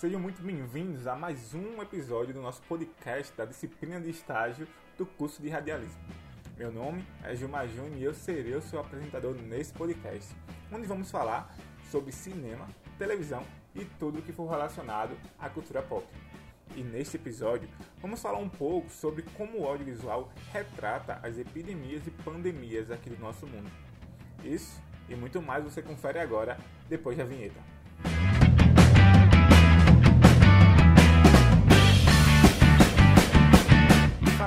Sejam muito bem-vindos a mais um episódio do nosso podcast da disciplina de estágio do curso de radialismo. Meu nome é Gilmar Júnior e eu serei o seu apresentador nesse podcast, onde vamos falar sobre cinema, televisão e tudo o que for relacionado à cultura pop. E neste episódio vamos falar um pouco sobre como o audiovisual retrata as epidemias e pandemias aqui do nosso mundo. Isso e muito mais você confere agora, depois da vinheta.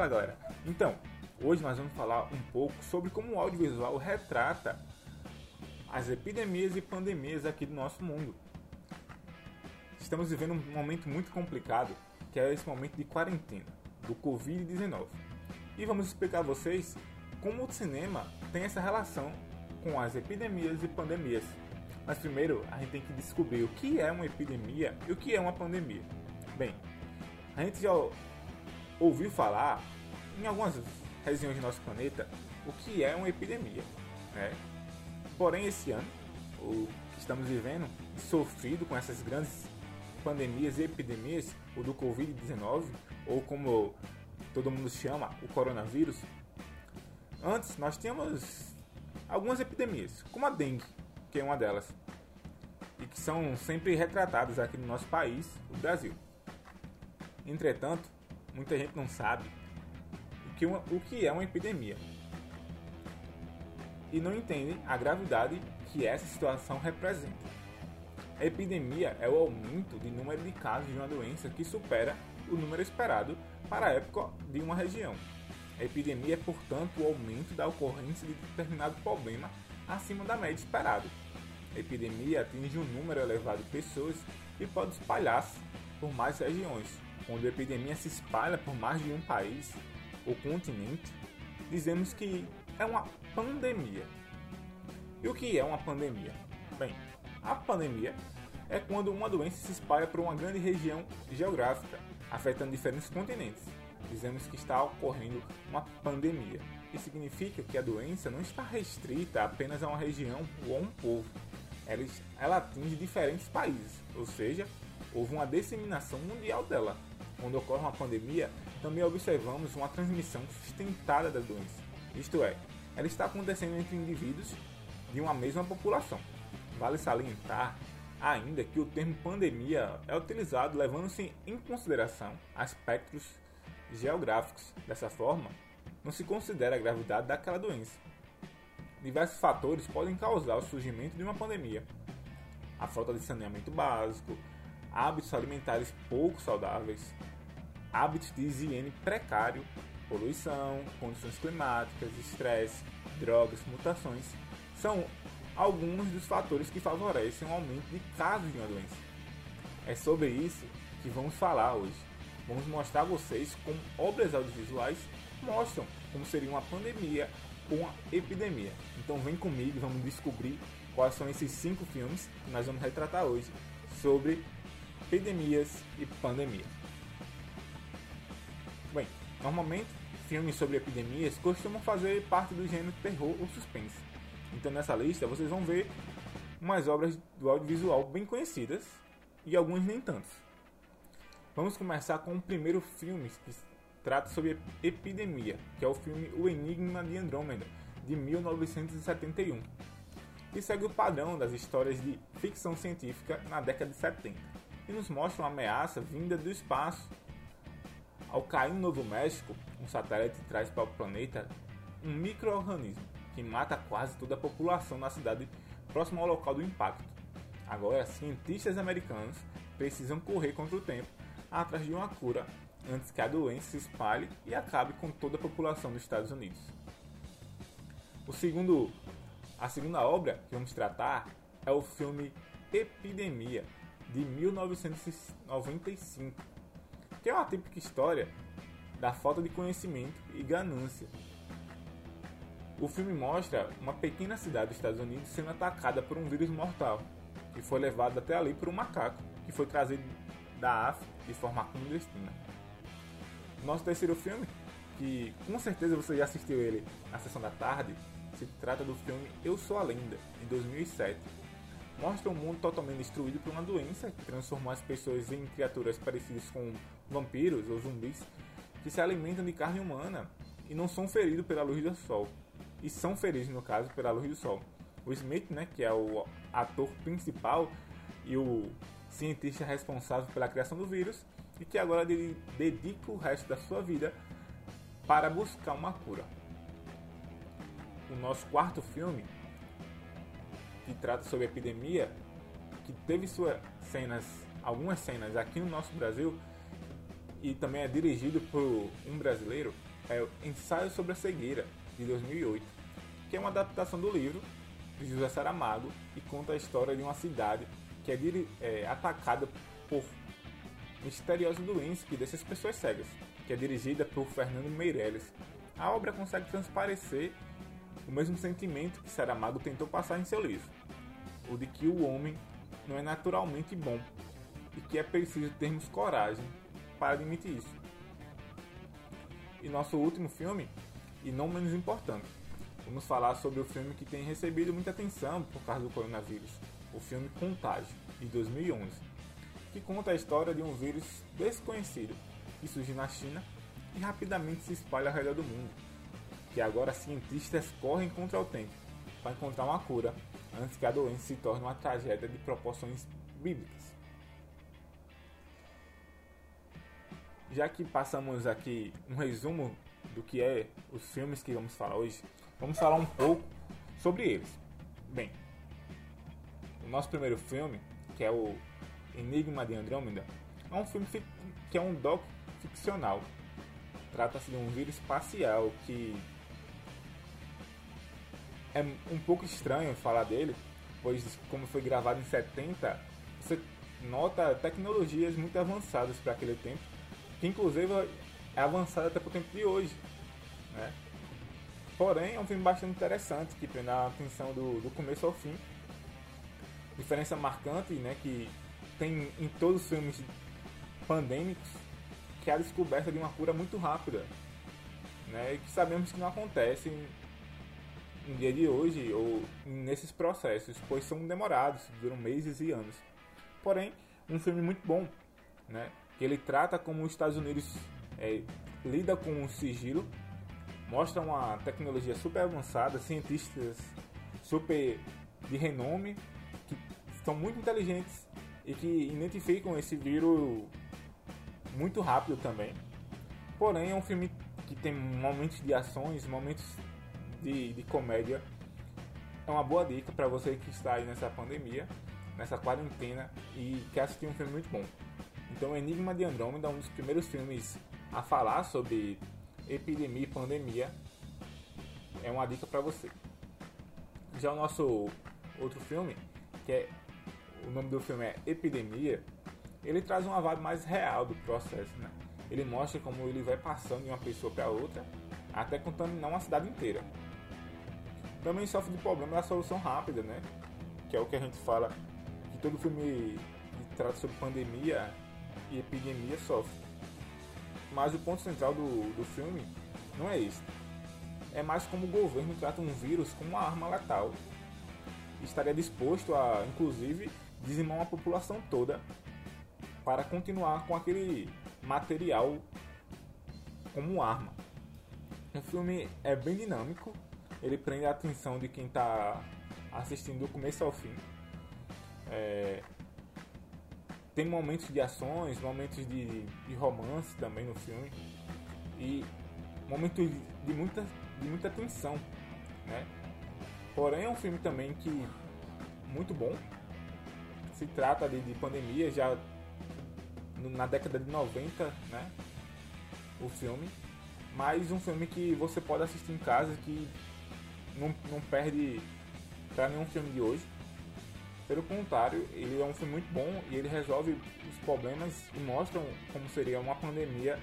Fala galera! Então, hoje nós vamos falar um pouco sobre como o audiovisual retrata as epidemias e pandemias aqui do nosso mundo. Estamos vivendo um momento muito complicado, que é esse momento de quarentena, do Covid-19. E vamos explicar a vocês como o cinema tem essa relação com as epidemias e pandemias. Mas primeiro a gente tem que descobrir o que é uma epidemia e o que é uma pandemia. Bem, a gente já ouviu falar em algumas regiões do nosso planeta o que é uma epidemia. Né? Porém, esse ano, o que estamos vivendo, sofrido com essas grandes pandemias e epidemias, o do Covid-19, ou como todo mundo chama, o coronavírus, antes nós tínhamos algumas epidemias, como a dengue, que é uma delas, e que são sempre retratadas aqui no nosso país, o Brasil. Entretanto, muita gente não sabe o que, uma, o que é uma epidemia e não entende a gravidade que essa situação representa. A epidemia é o aumento de número de casos de uma doença que supera o número esperado para a época de uma região. A epidemia é, portanto, o aumento da ocorrência de determinado problema acima da média esperada. A epidemia atinge um número elevado de pessoas e pode espalhar-se por mais regiões, quando a epidemia se espalha por mais de um país ou continente, dizemos que é uma pandemia. E o que é uma pandemia? Bem, a pandemia é quando uma doença se espalha por uma grande região geográfica, afetando diferentes continentes. Dizemos que está ocorrendo uma pandemia. Isso significa que a doença não está restrita apenas a uma região ou a um povo. Ela, ela atinge diferentes países, ou seja, houve uma disseminação mundial dela. Quando ocorre uma pandemia, também observamos uma transmissão sustentada da doença. Isto é, ela está acontecendo entre indivíduos de uma mesma população. Vale salientar ainda que o termo pandemia é utilizado levando-se em consideração aspectos geográficos. Dessa forma, não se considera a gravidade daquela doença. Diversos fatores podem causar o surgimento de uma pandemia. A falta de saneamento básico, hábitos alimentares pouco saudáveis, hábitos de higiene precário, poluição, condições climáticas, estresse, drogas, mutações, são alguns dos fatores que favorecem o aumento de casos de uma doença. É sobre isso que vamos falar hoje. Vamos mostrar a vocês como obras audiovisuais mostram como seria uma pandemia ou uma epidemia. Então vem comigo e vamos descobrir quais são esses cinco filmes que nós vamos retratar hoje sobre epidemias e pandemia. Bem, normalmente filmes sobre epidemias costumam fazer parte do gênero terror ou suspense. Então nessa lista vocês vão ver umas obras do audiovisual bem conhecidas e algumas nem tantas. Vamos começar com o primeiro filme que trata sobre epidemia, que é o filme O Enigma de Andrômeda, de 1971, que segue o padrão das histórias de ficção científica na década de 70 e nos mostra uma ameaça vinda do espaço. Ao cair no Novo México, um satélite traz para o planeta um microorganismo que mata quase toda a população na cidade próxima ao local do impacto. Agora, cientistas americanos precisam correr contra o tempo atrás de uma cura antes que a doença se espalhe e acabe com toda a população dos Estados Unidos. O segundo, a segunda obra que vamos tratar é o filme Epidemia, de 1995, que é uma típica história da falta de conhecimento e ganância. O filme mostra uma pequena cidade dos Estados Unidos sendo atacada por um vírus mortal, que foi levado até ali por um macaco, que foi trazido da África de forma clandestina. Nosso terceiro filme, que com certeza você já assistiu ele na sessão da tarde, se trata do filme Eu Sou a Lenda, de 2007. Mostra um mundo totalmente destruído por uma doença que transformou as pessoas em criaturas parecidas com vampiros ou zumbis que se alimentam de carne humana e não são feridos pela luz do sol. E são feridos, no caso, pela luz do sol. O Smith, né, que é o ator principal e o cientista responsável pela criação do vírus, e que agora dedica o resto da sua vida para buscar uma cura. O nosso quarto filme, que trata sobre epidemia, que teve suas cenas, algumas cenas aqui no nosso Brasil, e também é dirigido por um brasileiro, é o Ensaio sobre a Cegueira, de 2008, que é uma adaptação do livro de José Saramago e conta a história de uma cidade que é, é atacada por misteriosa doença que deixa as pessoas cegas, que é dirigida por Fernando Meirelles. A obra consegue transparecer o mesmo sentimento que Saramago tentou passar em seu livro, o de que o homem não é naturalmente bom e que é preciso termos coragem para admitir isso. E nosso último filme, e não menos importante, vamos falar sobre o filme que tem recebido muita atenção por causa do coronavírus, o filme Contágio, de 2011, que conta a história de um vírus desconhecido que surge na China e rapidamente se espalha ao redor do mundo, que agora cientistas correm contra o tempo para encontrar uma cura antes que a doença se torne uma tragédia de proporções bíblicas. Já que passamos aqui um resumo do que é os filmes que vamos falar hoje, vamos falar um pouco sobre eles. Bem, o nosso primeiro filme, que é o Enigma de Andrômeda, é um filme que é um doc ficcional. Trata-se de um vírus espacial que é um pouco estranho falar dele, pois como foi gravado em 70, você nota tecnologias muito avançadas para aquele tempo, que inclusive é avançada até para o tempo de hoje. Né? Porém, é um filme bastante interessante, que prende a atenção do, do começo ao fim. Diferença marcante, né, que tem em todos os filmes pandêmicos, que é a descoberta de uma cura muito rápida, né, e que sabemos que não acontece no dia de hoje ou nesses processos, pois são demorados, duram meses e anos. Porém, um filme muito bom, né, que ele trata como os Estados Unidos é, lida com o sigilo, mostra uma tecnologia super avançada, cientistas super de renome, que são muito inteligentes e que identificam esse vírus muito rápido também. Porém, é um filme que tem momentos de ações, momentos de, de comédia. É uma boa dica para você que está aí nessa pandemia, nessa quarentena e quer assistir um filme muito bom. Então, Enigma de Andrômeda é um dos primeiros filmes a falar sobre epidemia e pandemia. É uma dica para você. Já o nosso outro filme, que é o nome do filme é Epidemia, ele traz uma vibe mais real do processo, né? Ele mostra como ele vai passando de uma pessoa para outra, até contaminar uma cidade inteira. Também sofre de problema da solução rápida, né? Que é o que a gente fala que todo filme que trata sobre pandemia e epidemia sofre. Mas o ponto central do, do filme não é isso. É mais como o governo trata um vírus como uma arma letal. Estaria disposto a, inclusive, dizimar uma população toda para continuar com aquele material como arma. O filme é bem dinâmico, ele prende a atenção de quem está assistindo do começo ao fim. É, tem momentos de ações, momentos de, de romance também no filme e momentos de muita, de muita tensão, né? Porém é um filme também que muito bom. Se trata de, de pandemia já na década de 90, né? O filme, mas um filme que você pode assistir em casa que não, não perde para nenhum filme de hoje. Pelo contrário, ele é um filme muito bom e ele resolve os problemas e mostra como seria uma pandemia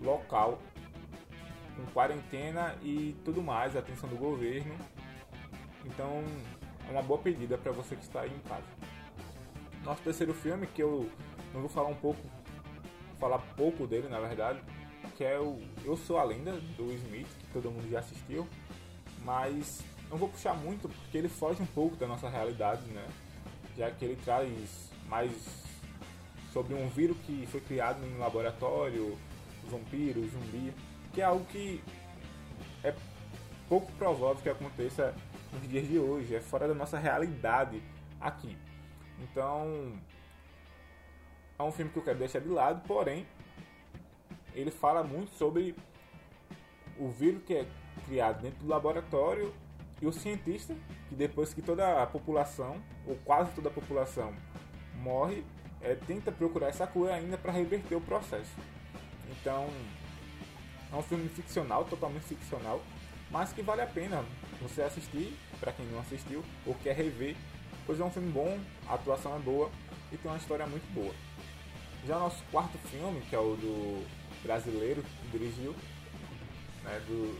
local, com quarentena e tudo mais, atenção do governo. Então, é uma boa pedida para você que está aí em casa. Nosso terceiro filme, que eu não vou falar um pouco, falar pouco dele na verdade, que é o Eu Sou a Lenda, do Smith, que todo mundo já assistiu, mas não vou puxar muito porque ele foge um pouco da nossa realidade, né? já que ele traz mais sobre um vírus que foi criado em um laboratório, vampiro, zumbi, que é algo que é pouco provável que aconteça nos dias de hoje, é fora da nossa realidade aqui. Então, é um filme que eu quero deixar de lado, porém, ele fala muito sobre o vírus que é criado dentro do laboratório e o cientista, que depois que toda a população, ou quase toda a população, morre, é, tenta procurar essa cura ainda para reverter o processo. Então, é um filme ficcional, totalmente ficcional, mas que vale a pena você assistir, para quem não assistiu ou quer rever, pois é um filme bom, a atuação é boa e tem uma história muito boa. Já o nosso quarto filme, que é o do brasileiro que dirigiu, né, do,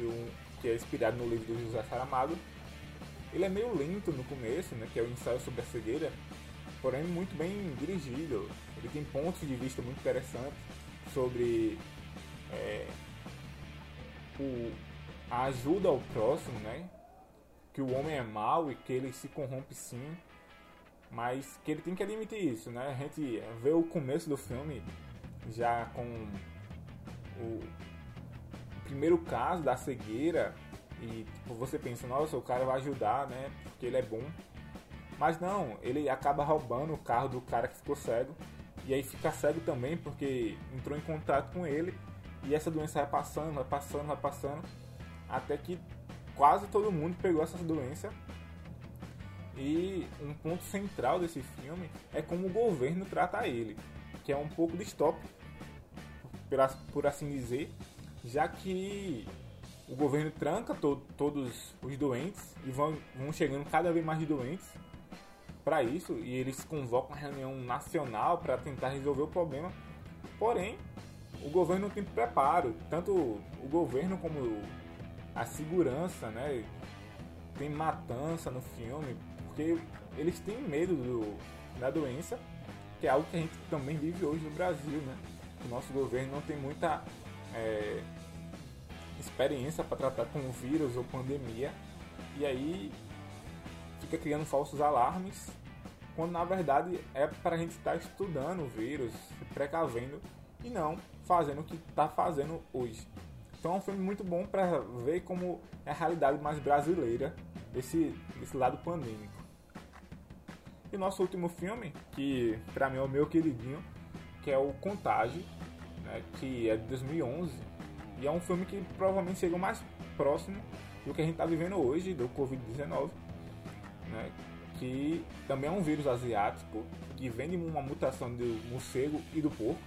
um, que é inspirado no livro do José Saramago, ele é meio lento no começo, né, que é o ensaio sobre a cegueira, porém muito bem dirigido. Ele tem pontos de vista muito interessantes sobre é, o, a ajuda ao próximo, né? Que o homem é mau e que ele se corrompe sim, mas que ele tem que admitir isso, né? A gente vê o começo do filme já com o primeiro caso da cegueira e tipo, você pensa, nossa, o cara vai ajudar, né? Porque ele é bom. Mas não, ele acaba roubando o carro do cara que ficou cego. E aí fica cego também porque entrou em contato com ele. E essa doença vai passando, vai passando, vai passando. Até que quase todo mundo pegou essa doença. E um ponto central desse filme é como o governo trata ele. Que é um pouco distópico, por assim dizer. Já que o governo tranca to todos os doentes e vão, vão chegando cada vez mais doentes para isso e eles convocam uma reunião nacional para tentar resolver o problema. Porém, o governo tem preparo, tanto o governo como a segurança, né? Tem matança no filme, porque eles têm medo do, da doença, que é algo que a gente também vive hoje no Brasil, né? O nosso governo não tem muita é, experiência para tratar com vírus ou pandemia, e aí fica criando falsos alarmes, quando na verdade é para a gente estar tá estudando o vírus, se precavendo e não fazendo o que está fazendo hoje. Então é um filme muito bom para ver como é a realidade mais brasileira desse, desse lado pandêmico. E nosso último filme, que para mim é o meu queridinho, que é o Contágio, né, que é de 2011. E é um filme que provavelmente chega mais próximo do que a gente está vivendo hoje, do Covid-19 né, que também é um vírus asiático que vem de uma mutação do morcego e do porco.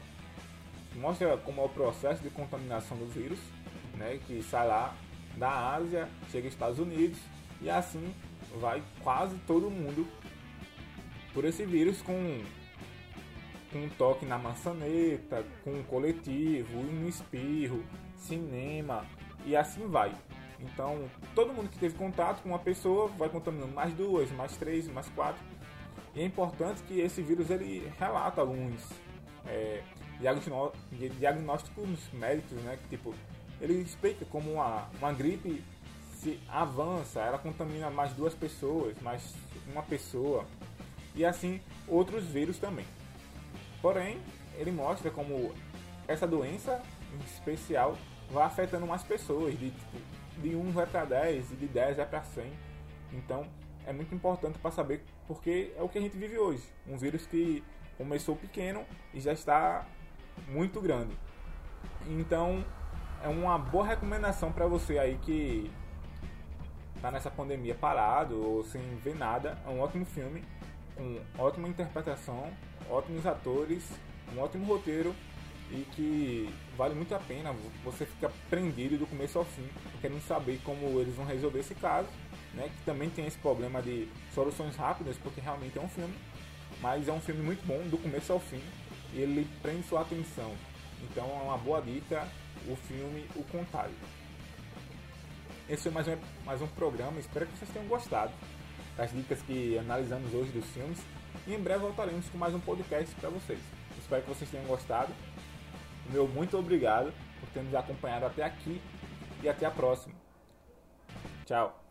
Mostra como é o processo de contaminação do vírus, né, que sai lá da Ásia, chega aos Estados Unidos e assim vai quase todo mundo por esse vírus com, com um toque na maçaneta, com um coletivo, um espirro, cinema e assim vai. Então, todo mundo que teve contato com uma pessoa vai contaminando mais duas, mais três, mais quatro. E é importante que esse vírus ele relata alguns é, diagnósticos médicos, né? Que, tipo, ele explica como uma, uma gripe se avança, ela contamina mais duas pessoas, mais uma pessoa, e assim outros vírus também. Porém, ele mostra como essa doença em especial vai afetando mais pessoas, de tipo, de 1 vai para 10 e de 10 vai para 100. Então é muito importante para saber porque é o que a gente vive hoje. Um vírus que começou pequeno e já está muito grande. Então é uma boa recomendação para você aí que está nessa pandemia parado ou sem ver nada. É um ótimo filme, com ótima interpretação, ótimos atores, um ótimo roteiro e que vale muito a pena. Você fica prendido do começo ao fim, querendo saber como eles vão resolver esse caso, né? Que também tem esse problema de soluções rápidas, porque realmente é um filme, mas é um filme muito bom do começo ao fim e ele prende sua atenção. Então é uma boa dica o filme O Contágio. Esse foi mais um, mais um programa, espero que vocês tenham gostado das dicas que analisamos hoje dos filmes. E em breve voltaremos com mais um podcast para vocês. Espero que vocês tenham gostado meu muito obrigado por ter nos acompanhado até aqui e até a próxima. Tchau.